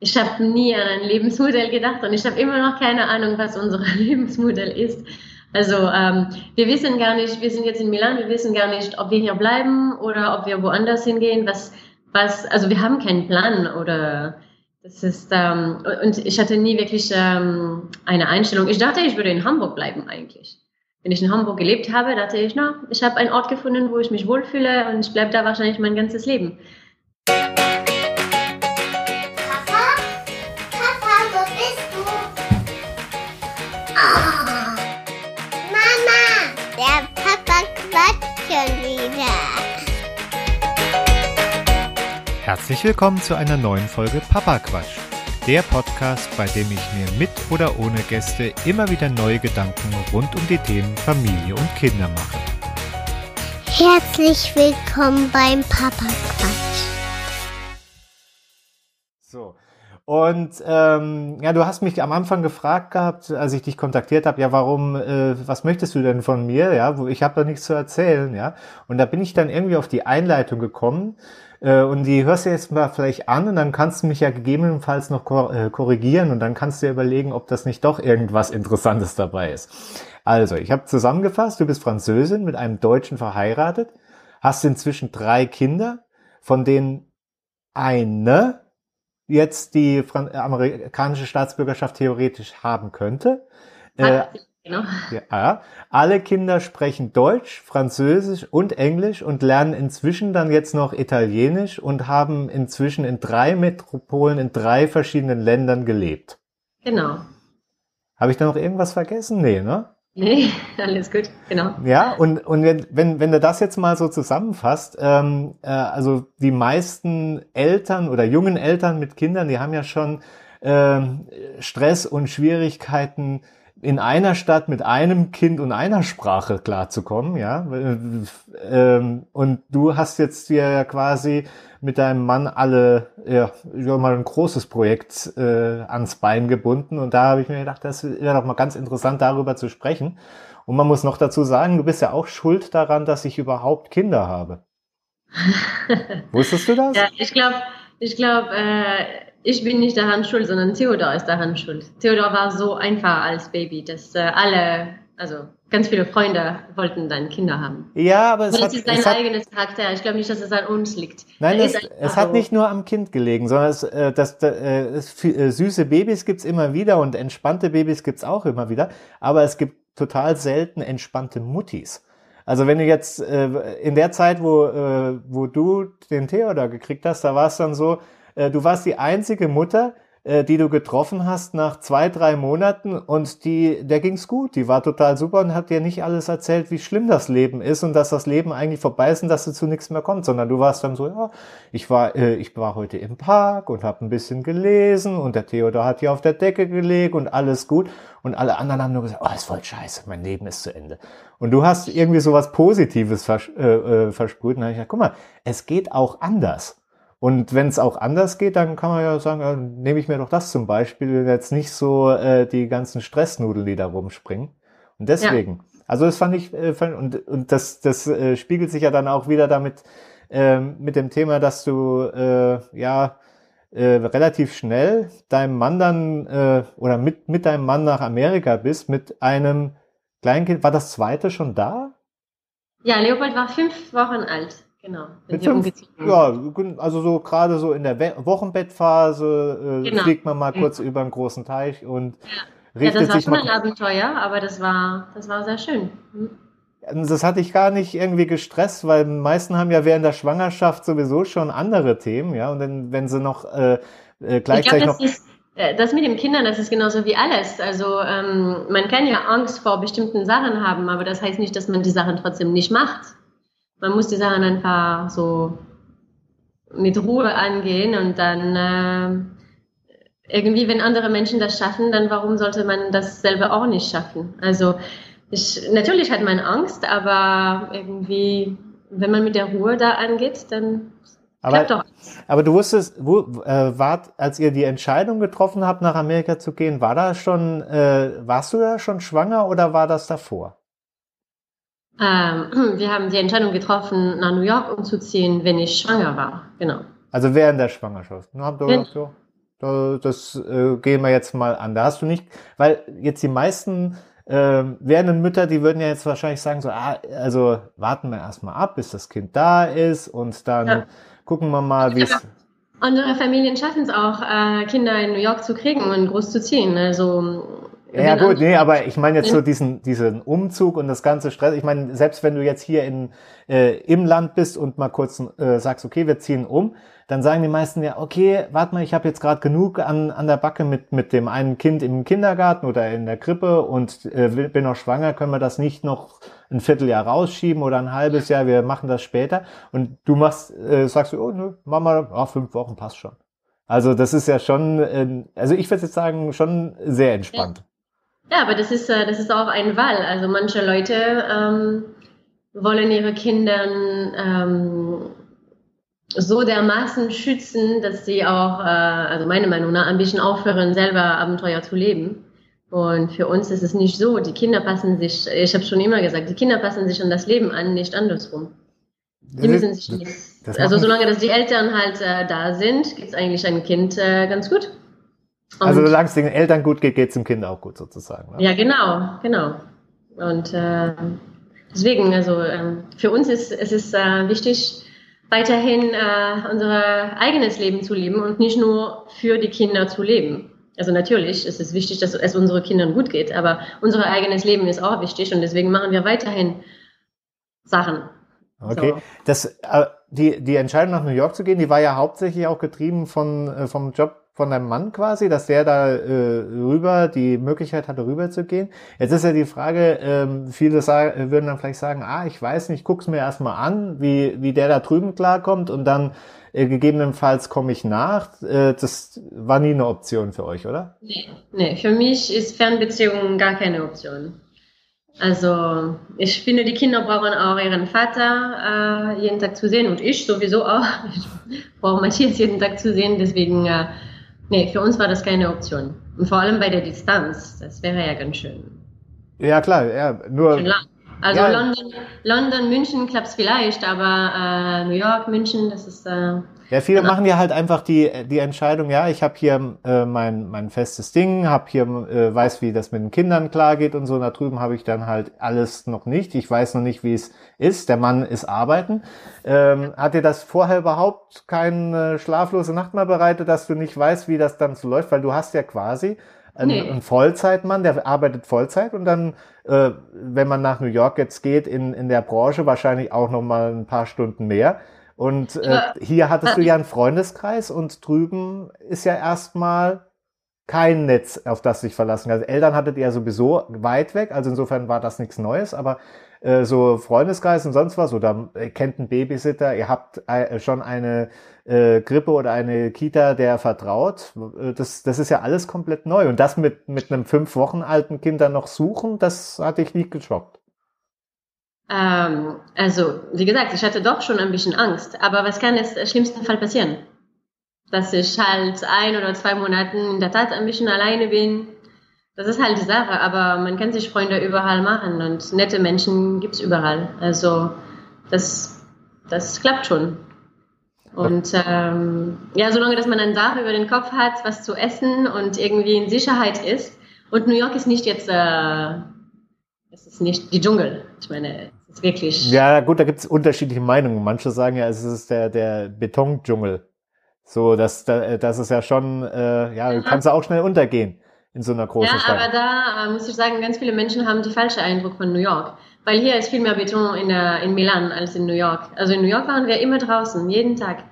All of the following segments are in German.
ich habe nie an ein Lebensmodell gedacht und ich habe immer noch keine Ahnung, was unser Lebensmodell ist. Also ähm, wir wissen gar nicht, wir sind jetzt in Milan, wir wissen gar nicht, ob wir hier bleiben oder ob wir woanders hingehen. Was, was, also wir haben keinen Plan oder das ist ähm, und ich hatte nie wirklich ähm, eine Einstellung. Ich dachte, ich würde in Hamburg bleiben eigentlich. Wenn ich in Hamburg gelebt habe, dachte ich, na, ich habe einen Ort gefunden, wo ich mich wohlfühle und ich bleibe da wahrscheinlich mein ganzes Leben. Herzlich willkommen zu einer neuen Folge Papa Quatsch. Der Podcast, bei dem ich mir mit oder ohne Gäste immer wieder neue Gedanken rund um die Themen Familie und Kinder mache. Herzlich willkommen beim Papa Quatsch. Und ähm, ja, du hast mich am Anfang gefragt gehabt, als ich dich kontaktiert habe, ja, warum, äh, was möchtest du denn von mir? Ja, ich habe da nichts zu erzählen, ja. Und da bin ich dann irgendwie auf die Einleitung gekommen, äh, und die hörst du jetzt mal vielleicht an und dann kannst du mich ja gegebenenfalls noch äh, korrigieren und dann kannst du dir überlegen, ob das nicht doch irgendwas Interessantes dabei ist. Also, ich habe zusammengefasst, du bist Französin mit einem Deutschen verheiratet, hast inzwischen drei Kinder, von denen eine jetzt die amerikanische Staatsbürgerschaft theoretisch haben könnte. Äh, Genau. Ja, alle Kinder sprechen Deutsch, Französisch und Englisch und lernen inzwischen dann jetzt noch Italienisch und haben inzwischen in drei Metropolen in drei verschiedenen Ländern gelebt. Genau. Habe ich da noch irgendwas vergessen? Nee, ne? Nee, alles gut, genau. Ja, und, und wenn, wenn, du das jetzt mal so zusammenfasst, ähm, äh, also die meisten Eltern oder jungen Eltern mit Kindern, die haben ja schon ähm, Stress und Schwierigkeiten, in einer Stadt mit einem Kind und einer Sprache klarzukommen, ja. Ähm, und du hast jetzt hier quasi mit deinem Mann alle, ja, mal ein großes Projekt äh, ans Bein gebunden. Und da habe ich mir gedacht, das wäre doch mal ganz interessant, darüber zu sprechen. Und man muss noch dazu sagen, du bist ja auch schuld daran, dass ich überhaupt Kinder habe. Wusstest du das? Ja, ich glaube, ich glaube, äh, ich bin nicht daran schuld, sondern Theodor ist daran schuld. Theodor war so einfach als Baby, dass äh, alle, also ganz viele Freunde wollten dann Kinder haben. Ja, aber es hat, ist sein es hat, eigenes Charakter. Ich glaube nicht, dass es an uns liegt. Nein, es, es hat nicht nur am Kind gelegen, sondern es, äh, das, äh, es, äh, süße Babys gibt's immer wieder und entspannte Babys gibt's auch immer wieder. Aber es gibt total selten entspannte Muttis. Also wenn du jetzt äh, in der Zeit, wo, äh, wo du den Theodor gekriegt hast, da war es dann so, äh, du warst die einzige Mutter, äh, die du getroffen hast nach zwei, drei Monaten und die, der ging's gut. Die war total super und hat dir nicht alles erzählt, wie schlimm das Leben ist und dass das Leben eigentlich vorbei ist und dass du zu nichts mehr kommt, sondern du warst dann so, ja, ich war, äh, ich war heute im Park und habe ein bisschen gelesen und der Theodor hat hier auf der Decke gelegt und alles gut und alle anderen haben nur gesagt, oh, ist voll scheiße, mein Leben ist zu Ende. Und du hast irgendwie so was Positives vers äh, äh, versprüht und dann habe ich gesagt, guck mal, es geht auch anders. Und wenn es auch anders geht, dann kann man ja sagen, ja, nehme ich mir doch das zum Beispiel, jetzt nicht so äh, die ganzen Stressnudeln, die da rumspringen. Und deswegen, ja. also das fand ich, äh, fand, und, und das, das äh, spiegelt sich ja dann auch wieder damit, äh, mit dem Thema, dass du äh, ja äh, relativ schnell deinem Mann dann äh, oder mit, mit deinem Mann nach Amerika bist, mit einem Kleinkind. War das zweite schon da? Ja, Leopold war fünf Wochen alt. Genau. Mit fünf, ja, also so gerade so in der Wochenbettphase äh, genau. fliegt man mal kurz ja. über einen großen Teich und ja. richtet ja, das war schon ein Abenteuer, aber das war, das war sehr schön. Hm. Das hatte ich gar nicht irgendwie gestresst, weil die meisten haben ja während der Schwangerschaft sowieso schon andere Themen, ja, und dann, wenn sie noch äh, äh gleichzeitig glaub, das noch. Ist, äh, das mit den Kindern, das ist genauso wie alles. Also ähm, man kann ja Angst vor bestimmten Sachen haben, aber das heißt nicht, dass man die Sachen trotzdem nicht macht man muss die Sachen einfach so mit Ruhe angehen und dann äh, irgendwie, wenn andere Menschen das schaffen, dann warum sollte man das selber auch nicht schaffen? Also ich, natürlich hat man Angst, aber irgendwie, wenn man mit der Ruhe da angeht, dann aber, doch. aber du wusstest, wo, äh, wart, als ihr die Entscheidung getroffen habt, nach Amerika zu gehen, war da schon, äh, warst du da schon schwanger oder war das davor? Ähm, wir haben die Entscheidung getroffen, nach New York umzuziehen, wenn ich schwanger war. Genau. Also während der Schwangerschaft. Wenn, das äh, gehen wir jetzt mal an. Da hast du nicht, weil jetzt die meisten äh, werdenden Mütter, die würden ja jetzt wahrscheinlich sagen, so, ah, also warten wir erstmal ab, bis das Kind da ist und dann ja. gucken wir mal, wie es. Andere Familien schaffen es auch, äh, Kinder in New York zu kriegen und groß zu ziehen. Also ja gut, nee, aber ich meine jetzt so diesen, diesen Umzug und das ganze Stress. Ich meine, selbst wenn du jetzt hier in, äh, im Land bist und mal kurz äh, sagst, okay, wir ziehen um, dann sagen die meisten ja, okay, warte mal, ich habe jetzt gerade genug an, an der Backe mit, mit dem einen Kind im Kindergarten oder in der Krippe und äh, bin noch schwanger, können wir das nicht noch ein Vierteljahr rausschieben oder ein halbes Jahr, wir machen das später. Und du machst, äh, sagst du, oh, nö, mach mal, oh, fünf Wochen passt schon. Also das ist ja schon, äh, also ich würde jetzt sagen, schon sehr entspannt. Ja, aber das ist, äh, das ist auch ein Wahl. Also manche Leute ähm, wollen ihre Kinder ähm, so dermaßen schützen, dass sie auch, äh, also meiner Meinung nach, ein bisschen aufhören, selber Abenteuer zu leben. Und für uns ist es nicht so. Die Kinder passen sich, ich habe schon immer gesagt, die Kinder passen sich an das Leben an, nicht andersrum. Die müssen sich nicht. Also solange dass die Eltern halt äh, da sind, geht es eigentlich ein Kind äh, ganz gut. Und also solange es den Eltern gut geht, geht es dem Kind auch gut sozusagen. Ne? Ja, genau, genau. Und äh, deswegen, also äh, für uns ist es ist äh, wichtig, weiterhin äh, unser eigenes Leben zu leben und nicht nur für die Kinder zu leben. Also natürlich ist es wichtig, dass es unseren Kindern gut geht, aber unser eigenes Leben ist auch wichtig und deswegen machen wir weiterhin Sachen. Okay, so. das, äh, die, die Entscheidung nach New York zu gehen, die war ja hauptsächlich auch getrieben von, äh, vom Job von deinem Mann quasi, dass der da äh, rüber die Möglichkeit hatte, rüber zu gehen. Jetzt ist ja die Frage, ähm, viele sagen, würden dann vielleicht sagen, ah, ich weiß nicht, guck's mir erstmal an, wie, wie der da drüben klarkommt und dann äh, gegebenenfalls komme ich nach. Äh, das war nie eine Option für euch, oder? Nee, nee, für mich ist Fernbeziehung gar keine Option. Also ich finde, die Kinder brauchen auch ihren Vater äh, jeden Tag zu sehen und ich sowieso auch. Ich brauche Matthias jeden Tag zu sehen, deswegen äh, Nee, für uns war das keine Option. Und vor allem bei der Distanz. Das wäre ja ganz schön. Ja, klar, ja, nur. Also ja. London, London, München klappt es vielleicht, aber äh, New York, München, das ist. Äh, ja, viele machen ja halt einfach die, die Entscheidung, ja, ich habe hier äh, mein, mein festes Ding, habe hier, äh, weiß, wie das mit den Kindern klargeht und so. Da drüben habe ich dann halt alles noch nicht. Ich weiß noch nicht, wie es ist. Der Mann ist arbeiten. Ähm, hat dir das vorher überhaupt keine schlaflose Nacht mehr bereitet, dass du nicht weißt, wie das dann so läuft? Weil du hast ja quasi ein, nee. ein Vollzeitmann, der arbeitet Vollzeit und dann, äh, wenn man nach New York jetzt geht, in, in der Branche wahrscheinlich auch noch mal ein paar Stunden mehr. Und äh, hier hattest du ja einen Freundeskreis und drüben ist ja erstmal kein Netz, auf das sich verlassen. Also Eltern hattet ihr ja sowieso weit weg, also insofern war das nichts Neues, aber äh, so Freundeskreis und sonst was oder äh, kennt einen Babysitter, ihr habt äh, schon eine äh, Grippe oder eine Kita, der vertraut. Äh, das, das ist ja alles komplett neu. Und das mit, mit einem fünf Wochen alten Kind dann noch suchen, das hat dich nicht geschockt. Ähm, also, wie gesagt, ich hatte doch schon ein bisschen Angst. Aber was kann jetzt im schlimmsten Fall passieren? Dass ich halt ein oder zwei Monate in der Tat ein bisschen alleine bin. Das ist halt die Sache. Aber man kann sich Freunde überall machen und nette Menschen gibt es überall. Also, das, das klappt schon. Und ähm, ja, solange dass man ein Dach über den Kopf hat, was zu essen und irgendwie in Sicherheit ist. Und New York ist nicht jetzt, äh, es ist nicht die Dschungel. Ich meine, ist wirklich. Ja, gut, da gibt es unterschiedliche Meinungen. Manche sagen ja, es ist der, der Betondschungel. So, das, das ist ja schon, äh, ja, du kannst ja auch schnell untergehen in so einer großen ja, Stadt. Ja, aber da äh, muss ich sagen, ganz viele Menschen haben die falsche Eindruck von New York. Weil hier ist viel mehr Beton in, äh, in Milan als in New York. Also in New York waren wir immer draußen, jeden Tag.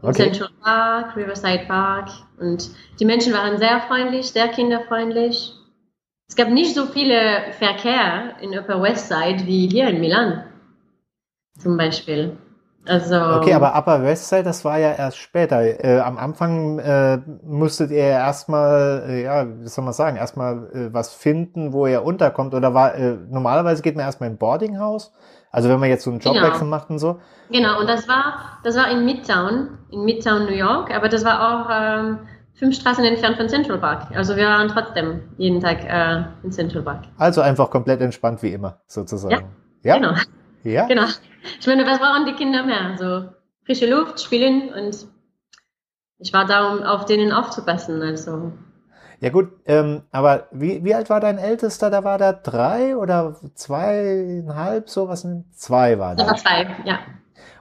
Okay. Central Park, Riverside Park. Und die Menschen waren sehr freundlich, sehr kinderfreundlich. Es gab nicht so viele Verkehr in Upper West Side wie hier in Milan. Zum Beispiel. Also, okay, aber Upper West Side, das war ja erst später. Äh, am Anfang äh, musstet ihr erstmal, äh, ja, wie soll man sagen, erstmal äh, was finden, wo ihr unterkommt. Oder war, äh, normalerweise geht man erstmal in Boardinghaus. Also wenn man jetzt so einen Jobwechsel genau. macht und so. Genau, und das war, das war in Midtown, in Midtown, New York, aber das war auch ähm, fünf Straßen entfernt von Central Park. Also wir waren trotzdem jeden Tag äh, in Central Park. Also einfach komplett entspannt wie immer, sozusagen. Ja, ja? genau. Ja. Genau. Ich meine, was brauchen die Kinder mehr? So frische Luft, spielen und ich war da, um auf denen aufzupassen. Also. Ja gut, ähm, aber wie, wie alt war dein Ältester? Da war der drei oder zweieinhalb, sowas? Zwei war der. Da war zwei, ja.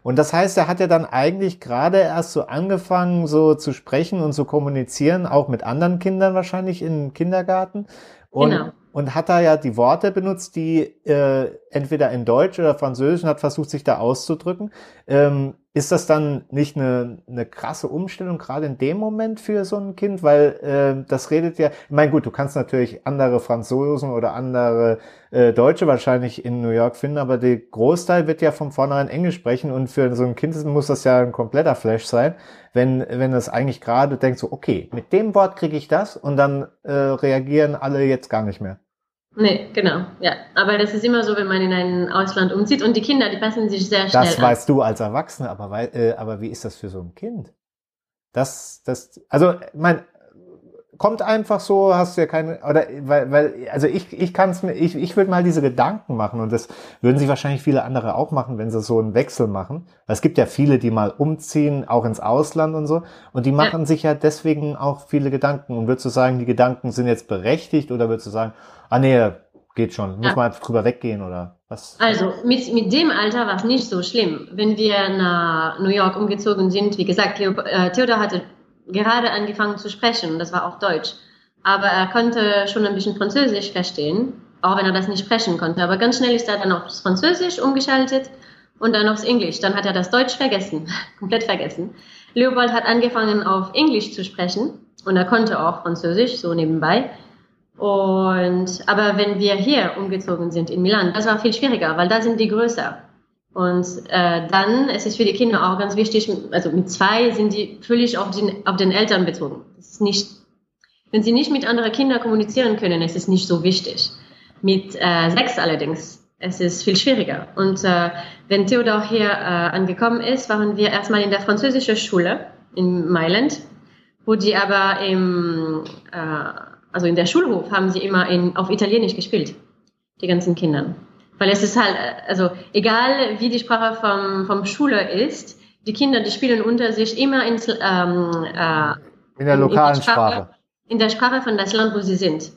Und das heißt, er hat ja dann eigentlich gerade erst so angefangen, so zu sprechen und zu kommunizieren, auch mit anderen Kindern wahrscheinlich im Kindergarten. Und, genau. und hat da ja die Worte benutzt, die äh, entweder in Deutsch oder Französisch und hat versucht, sich da auszudrücken. Ähm, ist das dann nicht eine, eine krasse Umstellung, gerade in dem Moment für so ein Kind? Weil äh, das redet ja, ich meine, gut, du kannst natürlich andere Franzosen oder andere äh, Deutsche wahrscheinlich in New York finden, aber der Großteil wird ja von vornherein Englisch sprechen und für so ein Kind muss das ja ein kompletter Flash sein, wenn, wenn es eigentlich gerade denkt, so, okay, mit dem Wort kriege ich das und dann äh, reagieren alle jetzt gar nicht mehr. Nee, genau, ja. Aber das ist immer so, wenn man in ein Ausland umzieht und die Kinder, die passen sich sehr schnell Das weißt an. du als Erwachsene, aber, äh, aber wie ist das für so ein Kind? Das, das, also, mein, kommt einfach so, hast du ja keine, oder, weil, weil, also ich, ich kann es mir, ich, ich würde mal diese Gedanken machen und das würden sich wahrscheinlich viele andere auch machen, wenn sie so einen Wechsel machen. Weil es gibt ja viele, die mal umziehen, auch ins Ausland und so, und die machen ja. sich ja deswegen auch viele Gedanken. Und würdest du sagen, die Gedanken sind jetzt berechtigt oder würdest du sagen, ah nee, geht schon, muss ja. man einfach drüber weggehen oder was? Also mit, mit dem Alter war es nicht so schlimm. Wenn wir nach New York umgezogen sind, wie gesagt, äh, Theodor hatte gerade angefangen zu sprechen, das war auch Deutsch. Aber er konnte schon ein bisschen Französisch verstehen, auch wenn er das nicht sprechen konnte. Aber ganz schnell ist er dann aufs Französisch umgeschaltet und dann aufs Englisch. Dann hat er das Deutsch vergessen, komplett vergessen. Leopold hat angefangen auf Englisch zu sprechen und er konnte auch Französisch, so nebenbei. Und, aber wenn wir hier umgezogen sind in Milan, das war viel schwieriger, weil da sind die größer. Und äh, dann, es für die Kinder auch ganz wichtig, also mit zwei sind die völlig auf den, auf den Eltern bezogen. Das ist nicht, wenn sie nicht mit anderen Kindern kommunizieren können, es ist nicht so wichtig. Mit äh, sechs allerdings, es ist viel schwieriger. Und äh, wenn Theodor hier äh, angekommen ist, waren wir erstmal in der französischen Schule in Mailand, wo die aber im äh, also in der Schulhof haben sie immer in, auf Italienisch gespielt, die ganzen Kinder. Weil es ist halt, also egal wie die Sprache vom, vom Schule ist, die Kinder, die spielen unter sich immer ins, ähm, äh, in der lokalen in Sprache, Sprache, In der Sprache von das Land, wo sie sind.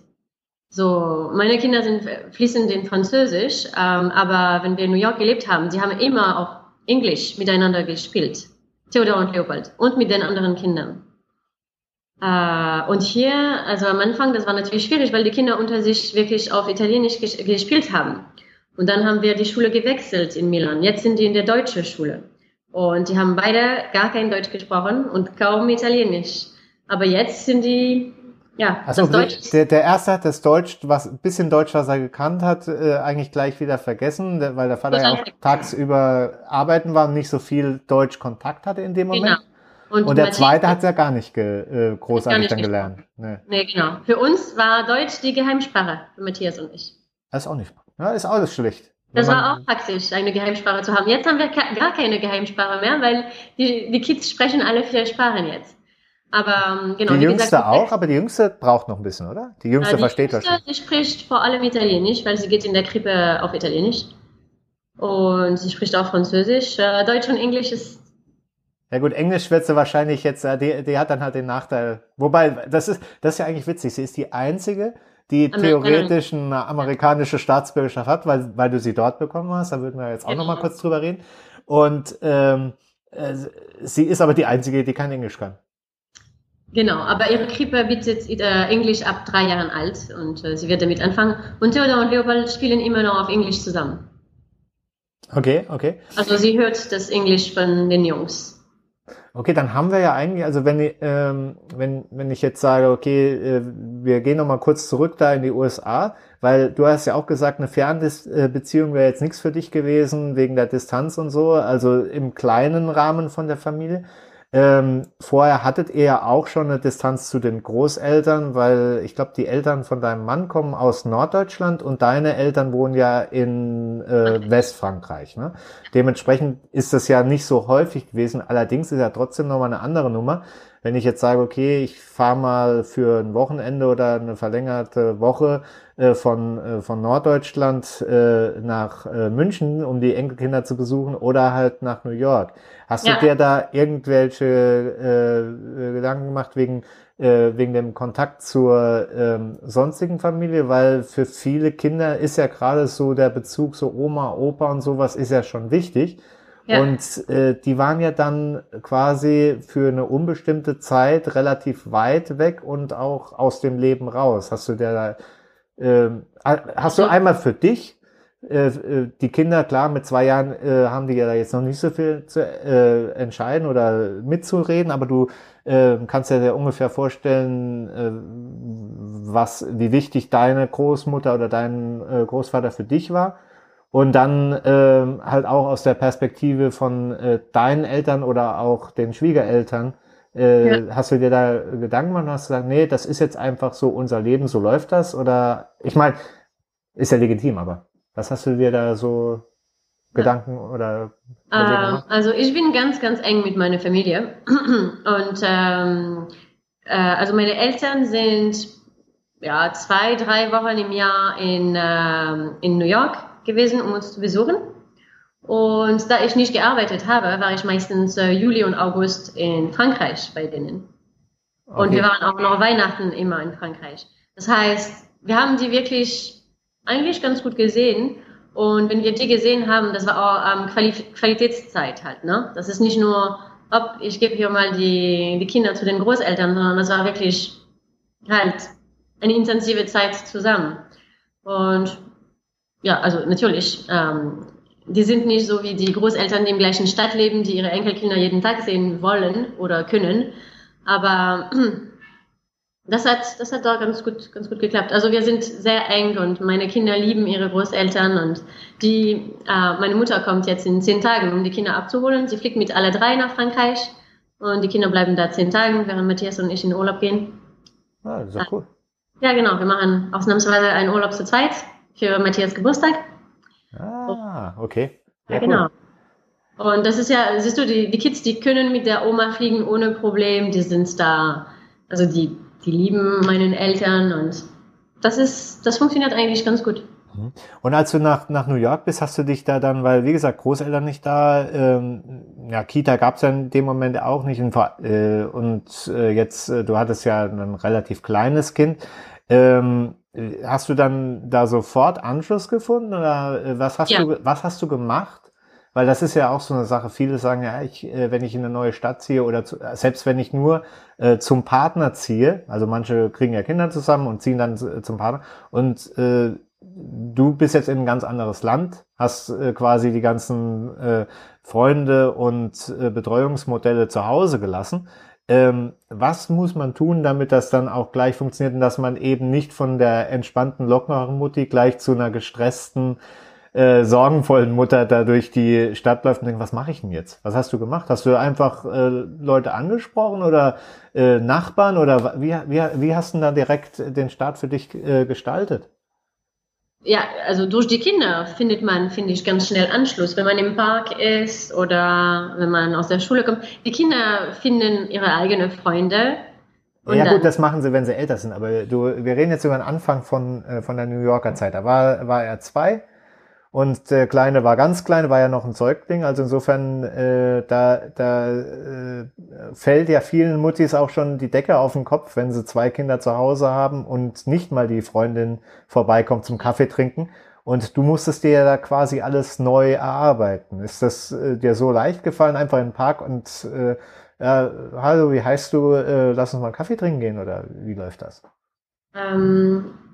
So, meine Kinder sind fließend in Französisch, ähm, aber wenn wir in New York gelebt haben, sie haben immer auch Englisch miteinander gespielt. Theodor und Leopold. Und mit den anderen Kindern. Äh, und hier, also am Anfang, das war natürlich schwierig, weil die Kinder unter sich wirklich auf Italienisch ges gespielt haben. Und dann haben wir die Schule gewechselt in Milan. Jetzt sind die in der deutschen Schule. Und die haben beide gar kein Deutsch gesprochen und kaum Italienisch. Aber jetzt sind die, ja, also der, der erste hat das Deutsch, was ein bisschen Deutsch, was er gekannt hat, äh, eigentlich gleich wieder vergessen, weil der Vater ja auch tagsüber arbeiten war und nicht so viel Deutsch Kontakt hatte in dem Moment. Genau. Und, und der zweite hat es ja gar nicht ge, äh, großartig nicht dann gelernt. Nee. nee, genau. Für uns war Deutsch die Geheimsprache, für Matthias und ich. Das ist auch nicht. Ja, ist alles schlecht. Das war auch praktisch, eine Geheimsprache zu haben. Jetzt haben wir gar keine Geheimsprache mehr, weil die, die Kids sprechen alle vier Sprachen jetzt. Aber ähm, genau. Die Jüngste gesagt, auch, aber die Jüngste braucht noch ein bisschen, oder? Die Jüngste die versteht Jüngste, das schon. Sie spricht vor allem Italienisch, weil sie geht in der Krippe auf Italienisch. Und sie spricht auch Französisch. Äh, Deutsch und Englisch ist ja gut, Englisch wird sie wahrscheinlich jetzt, äh, die, die hat dann halt den Nachteil. Wobei, das ist, das ist ja eigentlich witzig. Sie ist die einzige, die theoretisch eine amerikanische Staatsbürgerschaft hat, weil, weil du sie dort bekommen hast. Da würden wir jetzt auch genau. nochmal kurz drüber reden. Und ähm, äh, sie ist aber die einzige, die kein Englisch kann. Genau, aber ihre Krippe wird jetzt äh, Englisch ab drei Jahren alt und äh, sie wird damit anfangen. Und Theodor und Leopold spielen immer noch auf Englisch zusammen. Okay, okay. Also sie hört das Englisch von den Jungs. Okay, dann haben wir ja eigentlich, also wenn, ähm, wenn, wenn ich jetzt sage, okay, äh, wir gehen nochmal kurz zurück da in die USA, weil du hast ja auch gesagt, eine Fernbeziehung wäre jetzt nichts für dich gewesen, wegen der Distanz und so, also im kleinen Rahmen von der Familie. Ähm, vorher hattet ihr ja auch schon eine Distanz zu den Großeltern, weil ich glaube, die Eltern von deinem Mann kommen aus Norddeutschland und deine Eltern wohnen ja in äh, Westfrankreich. Ne? Dementsprechend ist das ja nicht so häufig gewesen. Allerdings ist ja trotzdem nochmal eine andere Nummer, wenn ich jetzt sage, okay, ich fahre mal für ein Wochenende oder eine verlängerte Woche von, äh, von Norddeutschland äh, nach äh, München, um die Enkelkinder zu besuchen oder halt nach New York. Hast ja. du dir da irgendwelche äh, Gedanken gemacht wegen äh, wegen dem Kontakt zur ähm, sonstigen Familie, weil für viele Kinder ist ja gerade so der Bezug so Oma, Opa und sowas ist ja schon wichtig. Ja. Und äh, die waren ja dann quasi für eine unbestimmte Zeit relativ weit weg und auch aus dem Leben raus. Hast du der äh, hast du einmal für dich äh, äh, die Kinder, klar, mit zwei Jahren äh, haben die ja jetzt noch nicht so viel zu äh, entscheiden oder mitzureden, aber du äh, kannst dir ja ungefähr vorstellen, äh, was, wie wichtig deine Großmutter oder dein äh, Großvater für dich war. Und dann äh, halt auch aus der Perspektive von äh, deinen Eltern oder auch den Schwiegereltern, äh, ja. hast du dir da Gedanken gemacht und hast gesagt, nee, das ist jetzt einfach so unser Leben, so läuft das? Oder ich meine, ist ja legitim, aber was hast du dir da so Gedanken oder äh, Also ich bin ganz, ganz eng mit meiner Familie. Und ähm, äh, also meine Eltern sind ja zwei, drei Wochen im Jahr in, äh, in New York gewesen, um uns zu besuchen. Und da ich nicht gearbeitet habe, war ich meistens äh, Juli und August in Frankreich bei denen. Okay. Und wir waren auch noch Weihnachten immer in Frankreich. Das heißt, wir haben die wirklich eigentlich ganz gut gesehen. Und wenn wir die gesehen haben, das war auch ähm, Quali Qualitätszeit halt. Ne? Das ist nicht nur, ob ich gebe hier mal die, die Kinder zu den Großeltern, sondern das war wirklich halt eine intensive Zeit zusammen. Und ja, also natürlich, ähm, die sind nicht so wie die Großeltern, die im gleichen Stadt leben, die ihre Enkelkinder jeden Tag sehen wollen oder können. Aber das hat, das hat da ganz gut, ganz gut geklappt. Also wir sind sehr eng und meine Kinder lieben ihre Großeltern und die, äh, meine Mutter kommt jetzt in zehn Tagen, um die Kinder abzuholen. Sie fliegt mit alle drei nach Frankreich und die Kinder bleiben da zehn Tagen, während Matthias und ich in Urlaub gehen. Ah, das ist ja cool. Ja, genau. Wir machen ausnahmsweise einen Urlaub zu zweit für Matthias Geburtstag. Ah, okay. Ja, ja genau. Und das ist ja, siehst du, die, die Kids, die können mit der Oma fliegen ohne Problem. Die sind da, also die die lieben meinen Eltern und das ist, das funktioniert eigentlich ganz gut. Mhm. Und als du nach, nach New York bist, hast du dich da dann, weil wie gesagt, Großeltern nicht da, ähm, ja, Kita gab es ja in dem Moment auch nicht und, äh, und äh, jetzt, äh, du hattest ja ein relativ kleines Kind. Ähm, hast du dann da sofort Anschluss gefunden oder äh, was hast ja. du, was hast du gemacht? Weil das ist ja auch so eine Sache. Viele sagen ja, ich, äh, wenn ich in eine neue Stadt ziehe oder zu, selbst wenn ich nur äh, zum Partner ziehe, also manche kriegen ja Kinder zusammen und ziehen dann äh, zum Partner und äh, du bist jetzt in ein ganz anderes Land, hast äh, quasi die ganzen äh, Freunde und äh, Betreuungsmodelle zu Hause gelassen. Ähm, was muss man tun, damit das dann auch gleich funktioniert und dass man eben nicht von der entspannten, lockeren Mutti gleich zu einer gestressten, äh, sorgenvollen Mutter da durch die Stadt läuft und denkt, was mache ich denn jetzt? Was hast du gemacht? Hast du einfach äh, Leute angesprochen oder äh, Nachbarn oder wie, wie, wie hast du da direkt den Start für dich äh, gestaltet? Ja, also durch die Kinder findet man, finde ich, ganz schnell Anschluss. Wenn man im Park ist oder wenn man aus der Schule kommt. Die Kinder finden ihre eigenen Freunde. ja gut, das machen sie, wenn sie älter sind. Aber du, wir reden jetzt über den Anfang von, äh, von der New Yorker Zeit. Da war, war er zwei und der Kleine war ganz klein, war ja noch ein Säugling. Also insofern, äh, da, da äh, fällt ja vielen Muttis auch schon die Decke auf den Kopf, wenn sie zwei Kinder zu Hause haben und nicht mal die Freundin vorbeikommt zum Kaffee trinken. Und du musstest dir ja da quasi alles neu erarbeiten. Ist das äh, dir so leicht gefallen, einfach in den Park und äh, ja, hallo, wie heißt du? Äh, lass uns mal einen Kaffee trinken gehen oder wie läuft das? Ähm,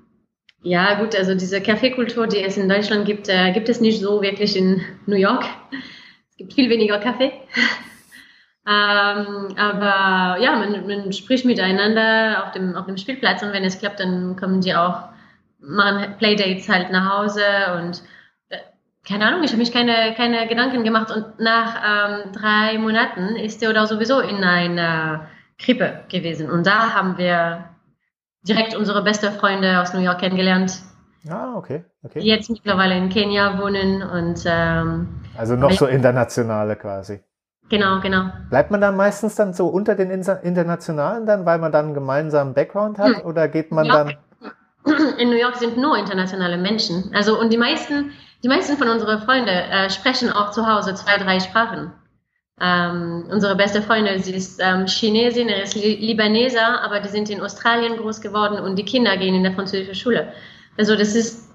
ja, gut, also diese Kaffeekultur, die es in Deutschland gibt, äh, gibt es nicht so wirklich in New York. Es gibt viel weniger Kaffee. ähm, aber ja, man, man, spricht miteinander auf dem, auf dem Spielplatz und wenn es klappt, dann kommen die auch, machen Playdates halt nach Hause und äh, keine Ahnung, ich habe mich keine, keine Gedanken gemacht und nach ähm, drei Monaten ist oder sowieso in einer Krippe gewesen und da haben wir direkt unsere beste Freunde aus New York kennengelernt. Ah, okay. okay. Die jetzt mittlerweile in Kenia wohnen und ähm, also noch so internationale quasi. Genau, genau. Bleibt man dann meistens dann so unter den Internationalen dann, weil man dann einen gemeinsamen Background hat? Hm. Oder geht man ja. dann in New York sind nur internationale Menschen. Also und die meisten, die meisten von unseren Freunden äh, sprechen auch zu Hause zwei, drei Sprachen. Ähm, unsere beste Freundin, sie ist ähm, Chinesin, er ist Libaneser, aber die sind in Australien groß geworden und die Kinder gehen in der französischen Schule. Also das ist,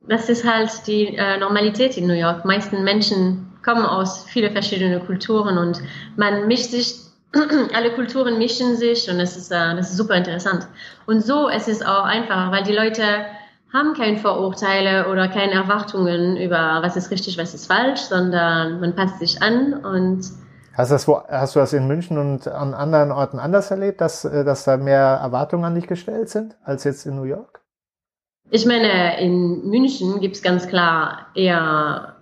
das ist halt die äh, Normalität in New York. Die meisten Menschen kommen aus vielen verschiedenen Kulturen und man mischt sich alle Kulturen mischen sich und es ist, äh, das ist super interessant. Und so es ist auch einfacher, weil die Leute haben keine Vorurteile oder keine Erwartungen über was ist richtig, was ist falsch, sondern man passt sich an und Hast du, das, hast du das in München und an anderen Orten anders erlebt, dass, äh, dass da mehr Erwartungen an dich gestellt sind als jetzt in New York? Ich meine, in München gibt es ganz klar eher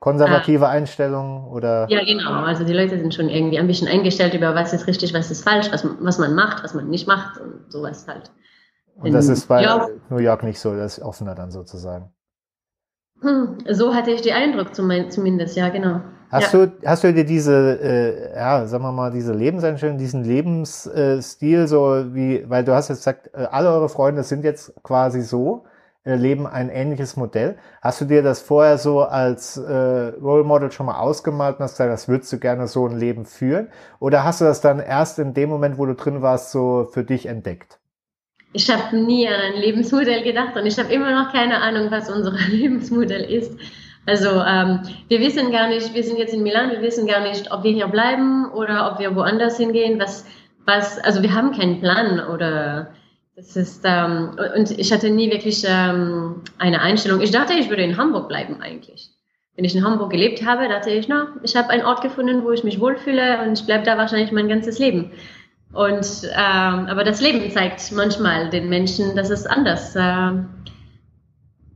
konservative ah. Einstellung oder? Ja, genau. Also die Leute sind schon irgendwie ein bisschen eingestellt über was ist richtig, was ist falsch, was, was man macht, was man nicht macht und sowas halt. Und das ist bei ja, New York nicht so, das ist offener dann sozusagen. Hm, so hatte ich die Eindruck zumindest, ja, genau. Hast, ja. du, hast du dir diese, äh, ja, sagen wir mal, diese Lebenseinstellung, diesen Lebensstil, so wie, weil du hast jetzt gesagt, äh, alle eure Freunde sind jetzt quasi so, leben ein ähnliches Modell. Hast du dir das vorher so als äh, Role Model schon mal ausgemalt und hast gesagt, das würdest du gerne so ein Leben führen? Oder hast du das dann erst in dem Moment, wo du drin warst, so für dich entdeckt? Ich habe nie an ein Lebensmodell gedacht und ich habe immer noch keine Ahnung, was unser Lebensmodell ist. Also ähm, wir wissen gar nicht, wir sind jetzt in Milan, wir wissen gar nicht, ob wir hier bleiben oder ob wir woanders hingehen. Was, was, also wir haben keinen Plan oder das ist, ähm, und ich hatte nie wirklich ähm, eine Einstellung. Ich dachte, ich würde in Hamburg bleiben eigentlich. Wenn ich in Hamburg gelebt habe, dachte ich, na, ich habe einen Ort gefunden, wo ich mich wohlfühle und ich bleibe da wahrscheinlich mein ganzes Leben. Und ähm, aber das Leben zeigt manchmal den Menschen, dass es anders. Äh,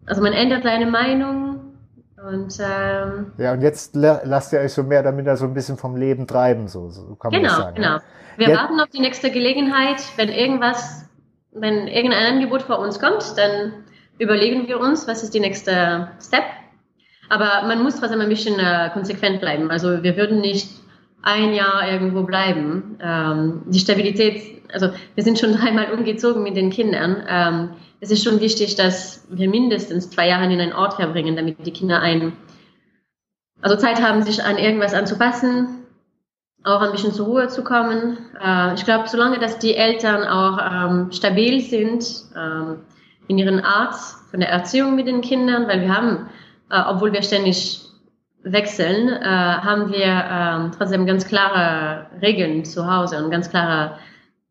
also man ändert seine Meinung und ähm, ja und jetzt lasst ihr euch so mehr damit so ein bisschen vom Leben treiben, so, so kann man genau, sagen. Genau, genau. Wir jetzt, warten auf die nächste Gelegenheit, wenn irgendwas wenn irgendein Angebot vor uns kommt, dann überlegen wir uns, was ist die nächste Step. Aber man muss trotzdem ein bisschen äh, konsequent bleiben. Also wir würden nicht ein Jahr irgendwo bleiben. Ähm, die Stabilität, also wir sind schon dreimal umgezogen mit den Kindern. Ähm, es ist schon wichtig, dass wir mindestens zwei Jahre in einen Ort verbringen, damit die Kinder ein, also Zeit haben, sich an irgendwas anzupassen, auch ein bisschen zur Ruhe zu kommen. Äh, ich glaube, solange dass die Eltern auch ähm, stabil sind ähm, in ihren Art von der Erziehung mit den Kindern, weil wir haben, äh, obwohl wir ständig wechseln, äh, haben wir ähm, trotzdem ganz klare Regeln zu Hause und ganz klare,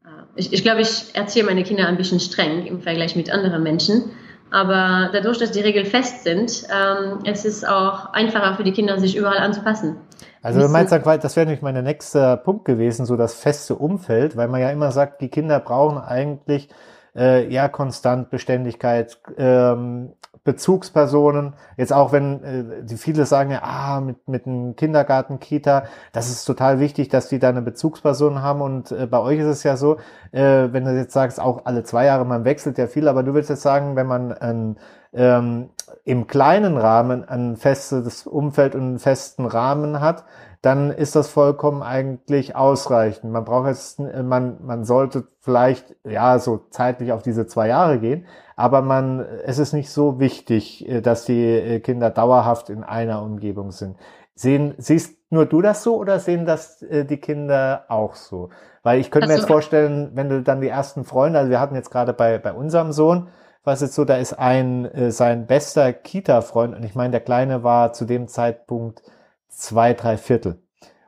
äh, ich, ich glaube, ich erziehe meine Kinder ein bisschen streng im Vergleich mit anderen Menschen. Aber dadurch, dass die Regeln fest sind, ähm, es ist auch einfacher für die Kinder, sich überall anzupassen. Also du meinst, das wäre nämlich mein nächster Punkt gewesen, so das feste Umfeld, weil man ja immer sagt, die Kinder brauchen eigentlich äh, ja konstant Beständigkeit, ähm, Bezugspersonen. Jetzt auch wenn äh, die viele sagen ja, ah, mit mit einem Kindergarten, Kita, das ist total wichtig, dass die da eine Bezugsperson haben. Und äh, bei euch ist es ja so, äh, wenn du jetzt sagst, auch alle zwei Jahre, man wechselt ja viel, aber du willst jetzt sagen, wenn man ein ähm, im kleinen Rahmen ein festes Umfeld und einen festen Rahmen hat, dann ist das vollkommen eigentlich ausreichend. Man braucht jetzt, man, man sollte vielleicht, ja, so zeitlich auf diese zwei Jahre gehen, aber man, es ist nicht so wichtig, äh, dass die äh, Kinder dauerhaft in einer Umgebung sind. Sehen, siehst nur du das so oder sehen das äh, die Kinder auch so? Weil ich könnte also, mir jetzt vorstellen, wenn du dann die ersten Freunde, also wir hatten jetzt gerade bei, bei unserem Sohn, was jetzt so, da ist ein, äh, sein bester Kita-Freund, und ich meine, der Kleine war zu dem Zeitpunkt zwei, drei Viertel.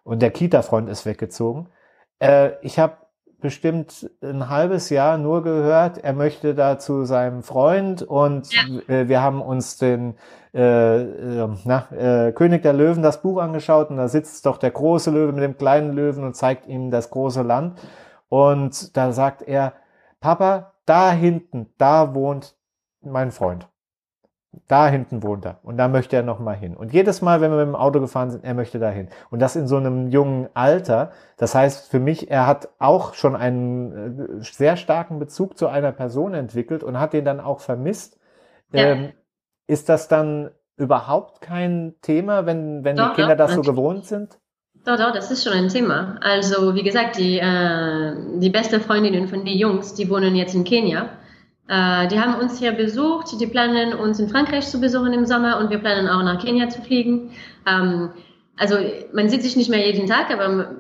Und der Kita-Freund ist weggezogen. Äh, ich habe bestimmt ein halbes Jahr nur gehört, er möchte da zu seinem Freund und ja. äh, wir haben uns den äh, äh, na, König der Löwen das Buch angeschaut und da sitzt doch der große Löwe mit dem kleinen Löwen und zeigt ihm das große Land. Und da sagt er, Papa, da hinten, da wohnt mein Freund. Da hinten wohnt er. Und da möchte er nochmal hin. Und jedes Mal, wenn wir mit dem Auto gefahren sind, er möchte da hin. Und das in so einem jungen Alter. Das heißt für mich, er hat auch schon einen äh, sehr starken Bezug zu einer Person entwickelt und hat den dann auch vermisst. Ja. Ähm, ist das dann überhaupt kein Thema, wenn, wenn doch, die Kinder doch, das so gewohnt sind? Doch, doch, das ist schon ein Thema. Also, wie gesagt, die, äh, die beste Freundinnen von den Jungs, die wohnen jetzt in Kenia. Äh, die haben uns hier besucht, die planen uns in Frankreich zu besuchen im Sommer und wir planen auch nach Kenia zu fliegen. Ähm, also, man sieht sich nicht mehr jeden Tag, aber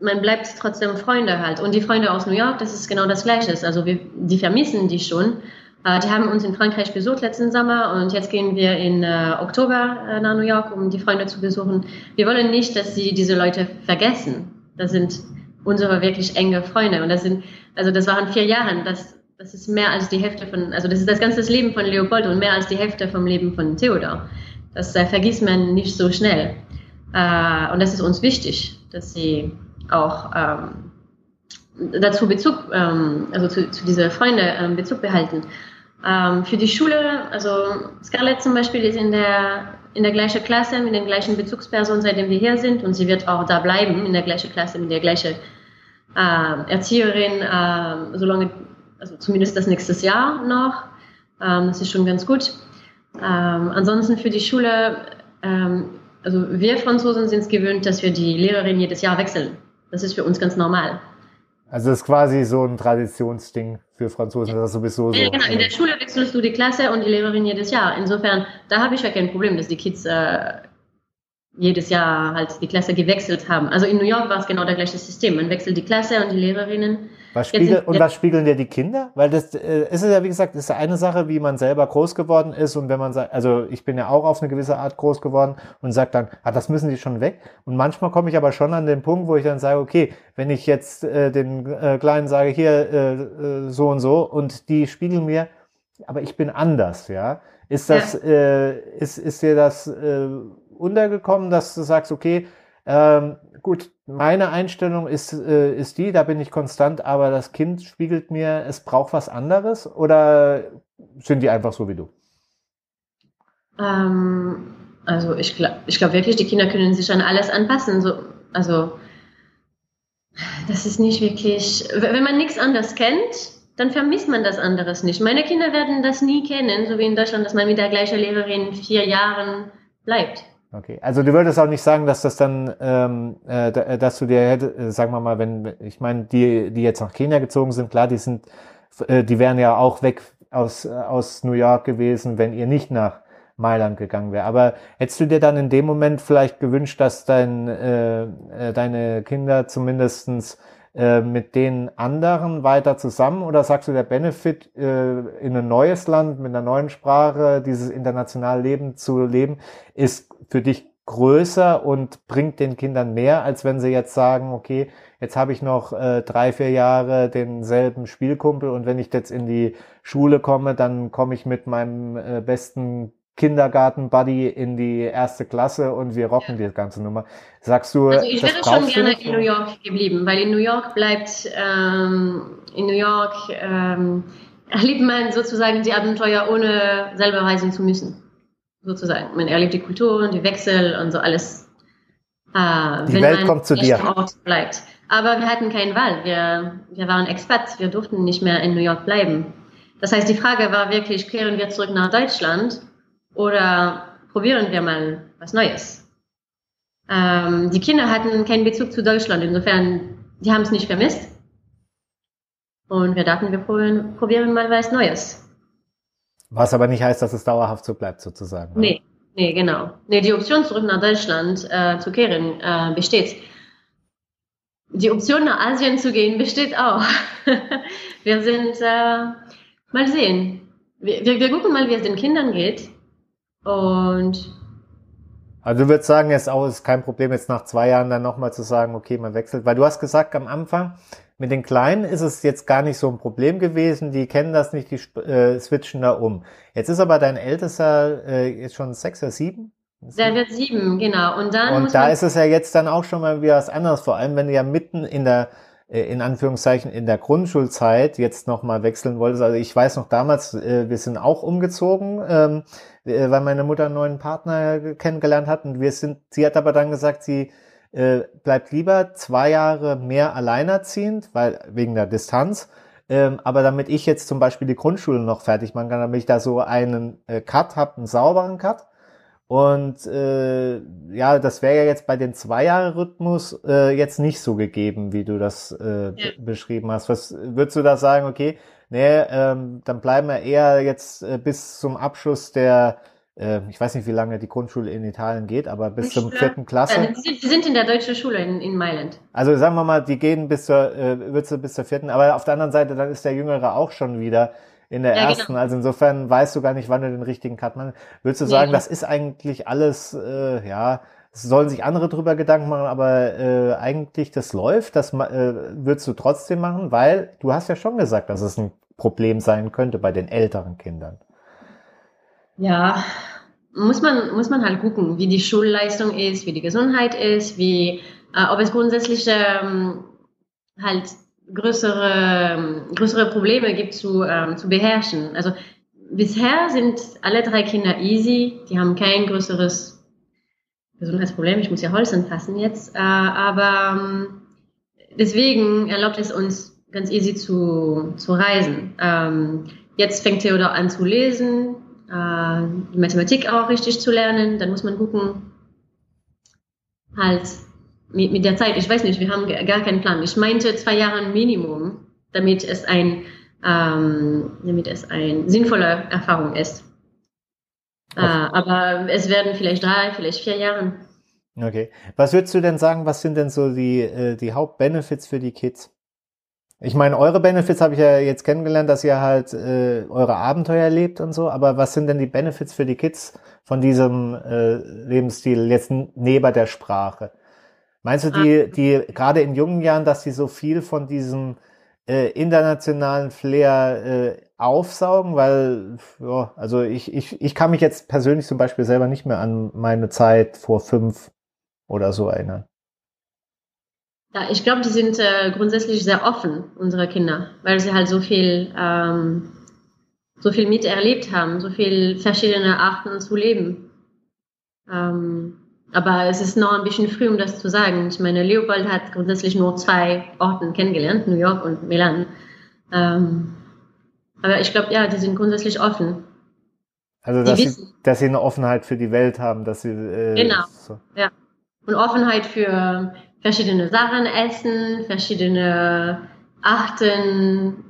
man bleibt trotzdem Freunde halt. Und die Freunde aus New York, das ist genau das Gleiche. Also, wir, die vermissen die schon. Äh, die haben uns in Frankreich besucht letzten Sommer und jetzt gehen wir in äh, Oktober äh, nach New York, um die Freunde zu besuchen. Wir wollen nicht, dass sie diese Leute vergessen. Das sind unsere wirklich enge Freunde und das sind, also das waren vier Jahre. Das, das ist mehr als die Hälfte von, also das ist das ganze Leben von Leopold und mehr als die Hälfte vom Leben von Theodor. Das äh, vergisst man nicht so schnell. Und das ist uns wichtig, dass sie auch ähm, dazu Bezug, ähm, also zu, zu dieser Freunde ähm, Bezug behalten. Ähm, für die Schule, also Scarlett zum Beispiel ist in der, in der gleichen Klasse mit den gleichen Bezugspersonen, seitdem wir hier sind und sie wird auch da bleiben, in der gleichen Klasse mit der gleichen äh, Erzieherin, äh, solange, also zumindest das nächste Jahr noch. Ähm, das ist schon ganz gut. Ähm, ansonsten für die Schule, ähm, also wir Franzosen sind es gewöhnt, dass wir die Lehrerin jedes Jahr wechseln. Das ist für uns ganz normal. Also das ist quasi so ein Traditionsding für Franzosen, das ist sowieso so. Ja, genau. In der Schule wechselst du die Klasse und die Lehrerin jedes Jahr. Insofern, da habe ich ja kein Problem, dass die Kids äh, jedes Jahr halt die Klasse gewechselt haben. Also in New York war es genau das gleiche System. Man wechselt die Klasse und die Lehrerinnen was spiegel, und was spiegeln dir die Kinder? Weil das äh, ist ja, wie gesagt, ist ja eine Sache, wie man selber groß geworden ist und wenn man sagt, also ich bin ja auch auf eine gewisse Art groß geworden und sage dann, ah, das müssen die schon weg. Und manchmal komme ich aber schon an den Punkt, wo ich dann sage, okay, wenn ich jetzt äh, den äh, Kleinen sage, hier äh, äh, so und so und die spiegeln mir, aber ich bin anders, ja. Ist das, ja. Äh, ist, ist dir das äh, untergekommen, dass du sagst, okay, ähm, gut, meine Einstellung ist, äh, ist die, da bin ich konstant, aber das Kind spiegelt mir, es braucht was anderes oder sind die einfach so wie du? Ähm, also ich glaube ich glaub wirklich, die Kinder können sich an alles anpassen. So, also das ist nicht wirklich, wenn man nichts anderes kennt, dann vermisst man das anderes nicht. Meine Kinder werden das nie kennen, so wie in Deutschland, dass man mit der gleichen Lehrerin vier Jahren bleibt. Okay, also du würdest auch nicht sagen, dass das dann, ähm, äh, äh dass du dir äh, sagen wir mal, wenn, ich meine, die, die jetzt nach Kenia gezogen sind, klar, die sind, äh, die wären ja auch weg aus, äh, aus New York gewesen, wenn ihr nicht nach Mailand gegangen wäre. Aber hättest du dir dann in dem Moment vielleicht gewünscht, dass dein, äh, äh deine Kinder zumindestens äh, mit den anderen weiter zusammen? Oder sagst du, der Benefit, äh, in ein neues Land mit einer neuen Sprache, dieses internationale Leben zu leben, ist für dich größer und bringt den Kindern mehr, als wenn sie jetzt sagen, okay, jetzt habe ich noch äh, drei, vier Jahre denselben Spielkumpel und wenn ich jetzt in die Schule komme, dann komme ich mit meinem äh, besten Kindergarten-Buddy in die erste Klasse und wir rocken ja. die ganze Nummer. Sagst du, also ich wäre schon gerne in New York geblieben, weil in New York bleibt, ähm, in New York ähm, erlebt man sozusagen die Abenteuer, ohne selber reisen zu müssen. Sozusagen. Man erlebt die Kultur und die Wechsel und so alles. Äh, die Welt kommt zu dir. Ort bleibt. Aber wir hatten keine Wahl. Wir, wir waren Expats. Wir durften nicht mehr in New York bleiben. Das heißt, die Frage war wirklich, kehren wir zurück nach Deutschland oder probieren wir mal was Neues. Ähm, die Kinder hatten keinen Bezug zu Deutschland, insofern, die haben es nicht vermisst. Und wir dachten, wir probieren, probieren mal was Neues. Was aber nicht heißt, dass es dauerhaft so bleibt, sozusagen. Nee, nee, genau. Nee, die Option zurück nach Deutschland äh, zu kehren äh, besteht. Die Option nach Asien zu gehen besteht auch. wir sind, äh, mal sehen. Wir, wir, wir gucken mal, wie es den Kindern geht. Und also du würdest sagen, es ist auch ist kein Problem, jetzt nach zwei Jahren dann nochmal zu sagen, okay, man wechselt. Weil du hast gesagt am Anfang, mit den Kleinen ist es jetzt gar nicht so ein Problem gewesen, die kennen das nicht, die äh, switchen da um. Jetzt ist aber dein Ältester äh, jetzt schon sechs oder sieben? Der wird sieben, genau. Und dann. Und da ist es ja jetzt dann auch schon mal wieder was anderes, vor allem wenn du ja mitten in der in Anführungszeichen in der Grundschulzeit jetzt nochmal wechseln wolltest. Also ich weiß noch damals, äh, wir sind auch umgezogen, ähm, äh, weil meine Mutter einen neuen Partner kennengelernt hat und wir sind, sie hat aber dann gesagt, sie bleibt lieber zwei Jahre mehr alleinerziehend, weil wegen der Distanz. Ähm, aber damit ich jetzt zum Beispiel die Grundschule noch fertig machen kann, damit ich da so einen Cut habe, einen sauberen Cut. Und äh, ja, das wäre ja jetzt bei den Zwei-Jahre-Rhythmus äh, jetzt nicht so gegeben, wie du das äh, ja. beschrieben hast. Was würdest du da sagen, okay, nee, ähm, dann bleiben wir eher jetzt äh, bis zum Abschluss der äh, ich weiß nicht, wie lange die Grundschule in Italien geht, aber bis zum vierten Klasse. Äh, die, sind, in der deutschen Schule in, in Mailand. Also sagen wir mal, die gehen bis zur, äh, wird bis zur vierten, aber auf der anderen Seite, dann ist der Jüngere auch schon wieder in der ja, ersten. Genau. Also insofern weißt du gar nicht, wann du den richtigen Cut machst. Würdest du sagen, nee. das ist eigentlich alles, äh, ja, es sollen sich andere drüber Gedanken machen, aber äh, eigentlich das läuft, das äh, würdest du trotzdem machen, weil du hast ja schon gesagt, dass es ein Problem sein könnte bei den älteren Kindern. Ja, muss man, muss man halt gucken, wie die Schulleistung ist, wie die Gesundheit ist, wie, äh, ob es grundsätzlich ähm, halt größere, größere Probleme gibt zu, ähm, zu beherrschen. Also bisher sind alle drei Kinder easy, die haben kein größeres Gesundheitsproblem. Ich muss ja Holz anfassen jetzt, äh, aber ähm, deswegen erlaubt es uns ganz easy zu, zu reisen. Ähm, jetzt fängt Theodor an zu lesen, äh, die Mathematik auch richtig zu lernen. Dann muss man gucken, halt mit, mit der Zeit, ich weiß nicht, wir haben gar keinen Plan. Ich meinte zwei Jahre Minimum, damit es ein, ähm, damit es eine sinnvolle Erfahrung ist. Äh, aber es werden vielleicht drei, vielleicht vier Jahre. Okay. Was würdest du denn sagen, was sind denn so die, äh, die Hauptbenefits für die Kids? Ich meine, eure Benefits habe ich ja jetzt kennengelernt, dass ihr halt äh, eure Abenteuer erlebt und so, aber was sind denn die Benefits für die Kids von diesem äh, Lebensstil jetzt neben der Sprache? Meinst du, die, die gerade in jungen Jahren, dass sie so viel von diesem äh, internationalen Flair äh, aufsaugen? Weil, ja, also ich, ich, ich kann mich jetzt persönlich zum Beispiel selber nicht mehr an meine Zeit vor fünf oder so erinnern. Ja, ich glaube, die sind äh, grundsätzlich sehr offen, unsere Kinder, weil sie halt so viel, ähm, so viel miterlebt haben, so viel verschiedene Arten zu leben. Ähm, aber es ist noch ein bisschen früh, um das zu sagen. Ich meine, Leopold hat grundsätzlich nur zwei Orte kennengelernt, New York und Milan. Ähm, aber ich glaube, ja, die sind grundsätzlich offen. Also, dass sie, dass sie eine Offenheit für die Welt haben, dass sie. Äh, genau. So. Ja. Und Offenheit für verschiedene Sachen essen, verschiedene Arten,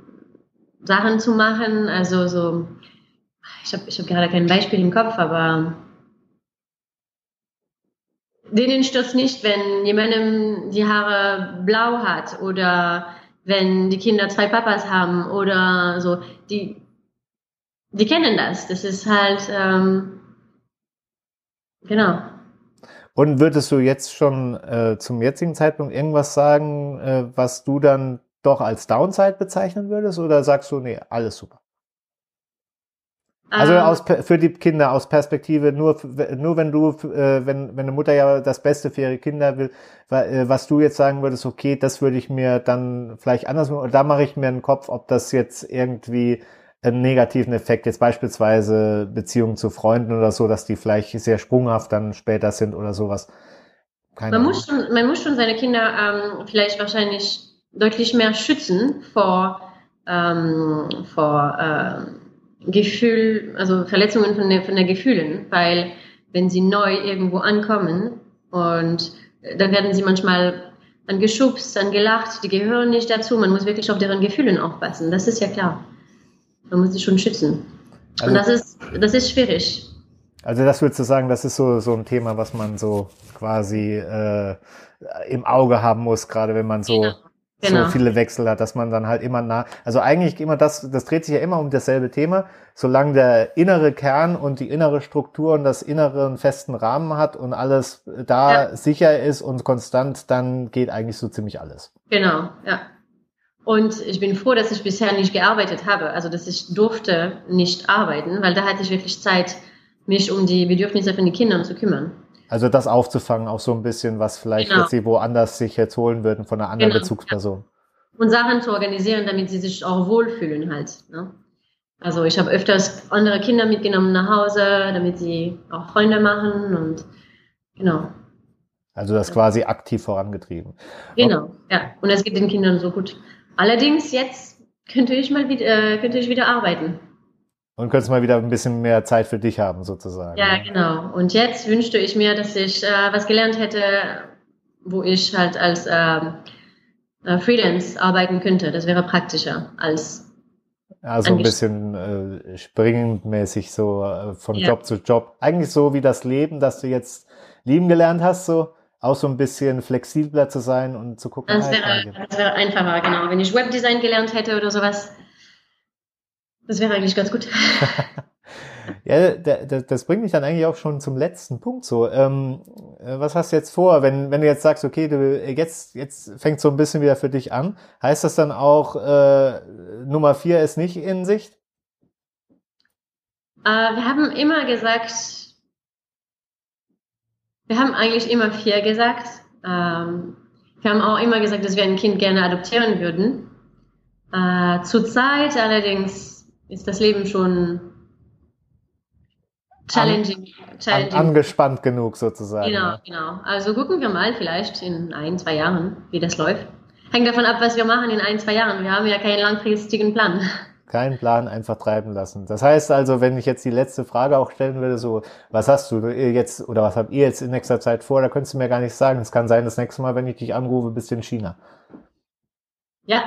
Sachen zu machen. Also, so. Ich habe ich hab gerade kein Beispiel im Kopf, aber denen stört nicht, wenn jemandem die Haare blau hat oder wenn die Kinder zwei Papas haben oder so. Die, die kennen das. Das ist halt, ähm, genau. Und würdest du jetzt schon äh, zum jetzigen Zeitpunkt irgendwas sagen, äh, was du dann doch als Downside bezeichnen würdest? Oder sagst du, nee, alles super? Also ähm. aus, für die Kinder aus Perspektive nur nur wenn du äh, wenn wenn eine Mutter ja das Beste für ihre Kinder will, äh, was du jetzt sagen würdest, okay, das würde ich mir dann vielleicht anders machen. Da mache ich mir einen Kopf, ob das jetzt irgendwie einen negativen Effekt jetzt beispielsweise Beziehungen zu Freunden oder so, dass die vielleicht sehr sprunghaft dann später sind oder sowas. Keine man Ahnung. muss schon man muss schon seine Kinder ähm, vielleicht wahrscheinlich deutlich mehr schützen vor ähm, vor ähm, Gefühl, also Verletzungen von der, von der Gefühlen, weil wenn sie neu irgendwo ankommen und dann werden sie manchmal angeschubst, angelacht, die gehören nicht dazu. Man muss wirklich auf deren Gefühlen aufpassen. Das ist ja klar. Man muss sie schon schützen. Also, und das ist, das ist schwierig. Also das würdest du sagen, das ist so, so ein Thema, was man so quasi äh, im Auge haben muss, gerade wenn man so genau genau. so viele Wechsel hat, dass man dann halt immer nah, also eigentlich immer das, das dreht sich ja immer um dasselbe Thema, solange der innere Kern und die innere Struktur und das innere einen festen Rahmen hat und alles da ja. sicher ist und konstant, dann geht eigentlich so ziemlich alles. Genau, ja. Und ich bin froh, dass ich bisher nicht gearbeitet habe, also dass ich durfte nicht arbeiten, weil da hatte ich wirklich Zeit, mich um die Bedürfnisse von den Kindern zu kümmern. Also das aufzufangen, auch so ein bisschen, was vielleicht genau. jetzt sie woanders sich jetzt holen würden von einer anderen genau. Bezugsperson. Und Sachen zu organisieren, damit sie sich auch wohlfühlen halt. Ne? Also ich habe öfters andere Kinder mitgenommen nach Hause, damit sie auch Freunde machen und genau. Also das quasi aktiv vorangetrieben. Genau, ja. Und es geht den Kindern so gut. Allerdings jetzt könnte ich mal wieder, äh, könnte ich wieder arbeiten. Und könntest mal wieder ein bisschen mehr Zeit für dich haben, sozusagen. Ja, genau. Und jetzt wünschte ich mir, dass ich äh, was gelernt hätte, wo ich halt als äh, äh, Freelance arbeiten könnte. Das wäre praktischer als. Also ein bisschen äh, springmäßig so äh, von ja. Job zu Job. Eigentlich so wie das Leben, das du jetzt lieben gelernt hast, so auch so ein bisschen flexibler zu sein und zu gucken. Das wäre, das wäre einfacher, genau. Wenn ich Webdesign gelernt hätte oder sowas, das wäre eigentlich ganz gut. ja, das bringt mich dann eigentlich auch schon zum letzten Punkt. So, ähm, äh, was hast du jetzt vor, wenn wenn du jetzt sagst, okay, du jetzt jetzt fängt so ein bisschen wieder für dich an, heißt das dann auch äh, Nummer vier ist nicht in Sicht? Äh, wir haben immer gesagt, wir haben eigentlich immer vier gesagt. Ähm, wir haben auch immer gesagt, dass wir ein Kind gerne adoptieren würden. Äh, Zurzeit allerdings ist das Leben schon challenging. challenging. An, angespannt genug sozusagen. Genau, ja. genau. Also gucken wir mal vielleicht in ein, zwei Jahren, wie das läuft. Hängt davon ab, was wir machen in ein, zwei Jahren. Wir haben ja keinen langfristigen Plan. Keinen Plan, einfach treiben lassen. Das heißt also, wenn ich jetzt die letzte Frage auch stellen würde, so, was hast du jetzt oder was habt ihr jetzt in nächster Zeit vor? Da könntest du mir gar nicht sagen. Es kann sein, das nächste Mal, wenn ich dich anrufe, bist du in China. Ja,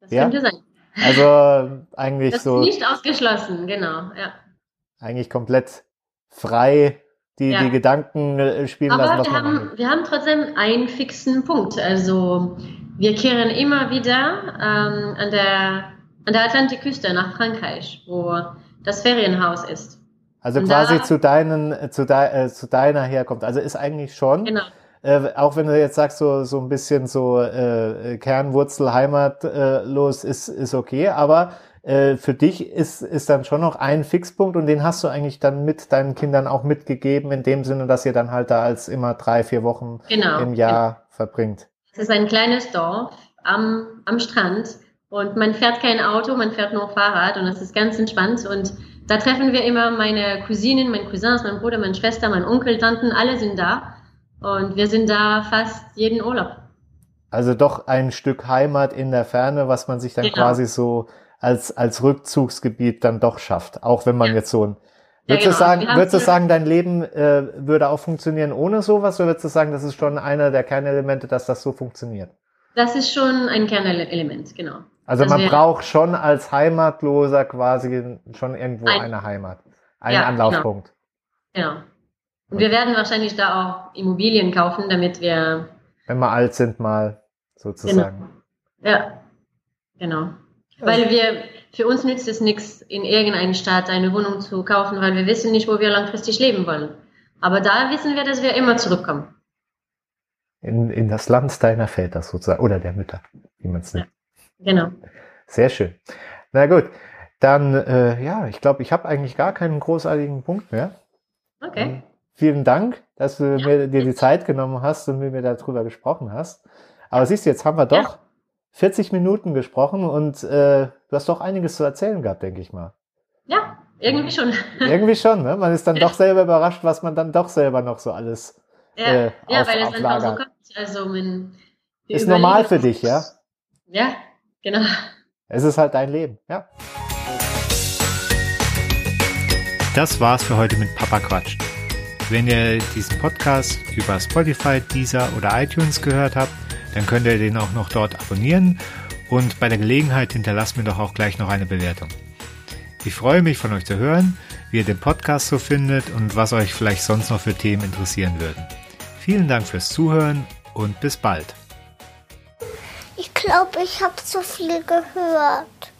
das ja? könnte sein. Also eigentlich das so. Nicht ausgeschlossen, genau, ja. Eigentlich komplett frei die, ja. die Gedanken äh, spielen Aber lassen. Was wir, haben, wir haben trotzdem einen fixen Punkt. Also wir kehren immer wieder ähm, an, der, an der Atlantikküste nach Frankreich, wo das Ferienhaus ist. Also Und quasi zu, deinen, zu, de, äh, zu deiner herkommt. Also ist eigentlich schon. Genau äh, auch wenn du jetzt sagst, so, so ein bisschen so äh, Kernwurzel, heimatlos äh, ist, ist okay, aber äh, für dich ist, ist dann schon noch ein Fixpunkt und den hast du eigentlich dann mit deinen Kindern auch mitgegeben, in dem Sinne, dass ihr dann halt da als immer drei, vier Wochen genau. im Jahr genau. verbringt. Es ist ein kleines Dorf am, am Strand und man fährt kein Auto, man fährt nur Fahrrad und es ist ganz entspannt und da treffen wir immer meine Cousinen, meine Cousins, mein Bruder, meine Schwester, mein Onkel, Tanten, alle sind da und wir sind da fast jeden Urlaub. Also doch ein Stück Heimat in der Ferne, was man sich dann genau. quasi so als, als Rückzugsgebiet dann doch schafft. Auch wenn man ja. jetzt so ein Würdest, ja, genau. du sagen, würdest du sagen, dein Leben äh, würde auch funktionieren ohne sowas oder würdest du sagen, das ist schon einer der Kernelemente, dass das so funktioniert? Das ist schon ein Kernelement, genau. Also, also man braucht schon als Heimatloser quasi schon irgendwo ein, eine Heimat, einen ja, genau. Anlaufpunkt. Genau. genau. Und wir werden wahrscheinlich da auch Immobilien kaufen, damit wir. Wenn wir alt sind, mal sozusagen. Genau. Ja, genau. Weil wir, für uns nützt es nichts, in irgendeiner Stadt eine Wohnung zu kaufen, weil wir wissen nicht, wo wir langfristig leben wollen. Aber da wissen wir, dass wir immer zurückkommen. In, in das Land deiner Väter sozusagen, oder der Mütter, wie man es nennt. Ja, genau. Sehr schön. Na gut, dann, äh, ja, ich glaube, ich habe eigentlich gar keinen großartigen Punkt mehr. Okay. Ähm, vielen Dank, dass du ja. mir, dir die Zeit genommen hast und mit mir darüber gesprochen hast. Aber siehst du, jetzt haben wir doch ja. 40 Minuten gesprochen und äh, du hast doch einiges zu erzählen gehabt, denke ich mal. Ja, irgendwie schon. irgendwie schon, ne? Man ist dann doch selber überrascht, was man dann doch selber noch so alles ja, äh, ja auf, weil es einfach so kommt. Also man, ist normal für dich, ja? Ja, genau. Es ist halt dein Leben, ja. Das war's für heute mit Papa Quatsch. Wenn ihr diesen Podcast über Spotify, Deezer oder iTunes gehört habt, dann könnt ihr den auch noch dort abonnieren und bei der Gelegenheit hinterlasst mir doch auch gleich noch eine Bewertung. Ich freue mich von euch zu hören, wie ihr den Podcast so findet und was euch vielleicht sonst noch für Themen interessieren würden. Vielen Dank fürs Zuhören und bis bald. Ich glaube, ich habe zu viel gehört.